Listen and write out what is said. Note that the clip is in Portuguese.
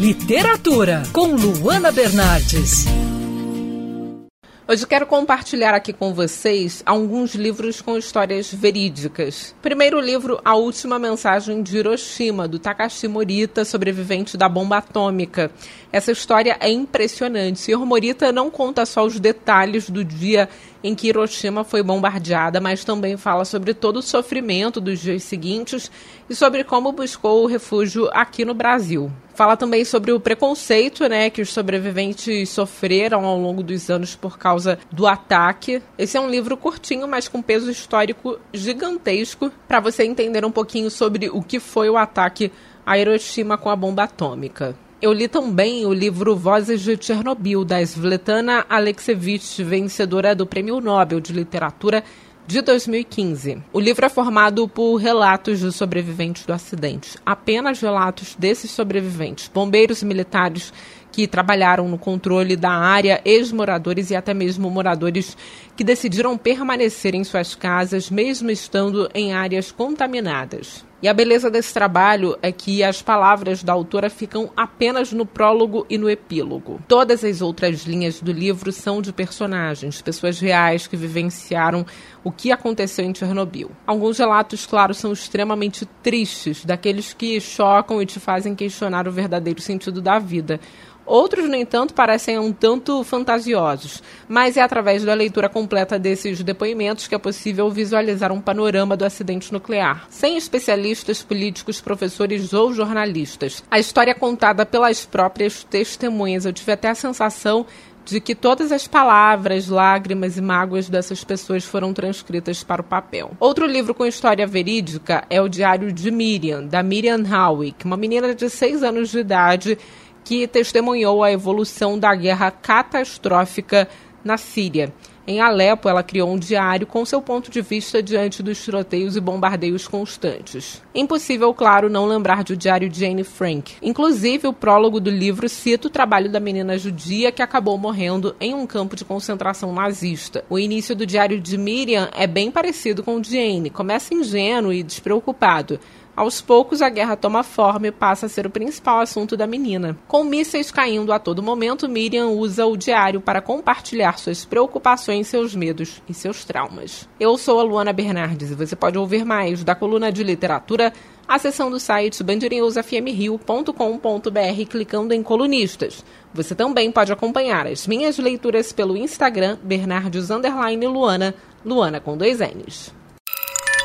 Literatura com Luana Bernardes. Hoje quero compartilhar aqui com vocês alguns livros com histórias verídicas. Primeiro livro, A Última Mensagem de Hiroshima, do Takashi Morita, sobrevivente da bomba atômica. Essa história é impressionante. Sr. Morita não conta só os detalhes do dia em que Hiroshima foi bombardeada, mas também fala sobre todo o sofrimento dos dias seguintes e sobre como buscou o refúgio aqui no Brasil. Fala também sobre o preconceito né, que os sobreviventes sofreram ao longo dos anos por causa do ataque. Esse é um livro curtinho, mas com peso histórico gigantesco, para você entender um pouquinho sobre o que foi o ataque a Hiroshima com a bomba atômica. Eu li também o livro Vozes de Chernobyl, da Svetlana Alexievich, vencedora do Prêmio Nobel de Literatura de 2015. O livro é formado por relatos dos sobreviventes do acidente, apenas relatos desses sobreviventes, bombeiros e militares que trabalharam no controle da área, ex-moradores e até mesmo moradores que decidiram permanecer em suas casas, mesmo estando em áreas contaminadas. E a beleza desse trabalho é que as palavras da autora ficam apenas no prólogo e no epílogo. Todas as outras linhas do livro são de personagens, pessoas reais que vivenciaram o que aconteceu em Chernobyl. Alguns relatos, claro, são extremamente tristes, daqueles que chocam e te fazem questionar o verdadeiro sentido da vida. Outros, no entanto, parecem um tanto fantasiosos, mas é através da leitura completa desses depoimentos que é possível visualizar um panorama do acidente nuclear, sem especialistas, políticos, professores ou jornalistas. A história é contada pelas próprias testemunhas. Eu tive até a sensação de que todas as palavras, lágrimas e mágoas dessas pessoas foram transcritas para o papel. Outro livro com história verídica é o Diário de Miriam, da Miriam Howick, uma menina de 6 anos de idade que testemunhou a evolução da guerra catastrófica na Síria. Em Alepo, ela criou um diário com seu ponto de vista diante dos tiroteios e bombardeios constantes. Impossível, claro, não lembrar do diário de Jane Frank. Inclusive, o prólogo do livro cita o trabalho da menina judia que acabou morrendo em um campo de concentração nazista. O início do diário de Miriam é bem parecido com o de Jane. Começa ingênuo e despreocupado aos poucos, a guerra toma forma e passa a ser o principal assunto da menina. Com mísseis caindo a todo momento, Miriam usa o diário para compartilhar suas preocupações, seus medos e seus traumas. Eu sou a Luana Bernardes e você pode ouvir mais da coluna de literatura acessando o site bandnewsfmrio.com.br clicando em colunistas. Você também pode acompanhar as minhas leituras pelo Instagram Bernardes Luana, Luana com dois N's.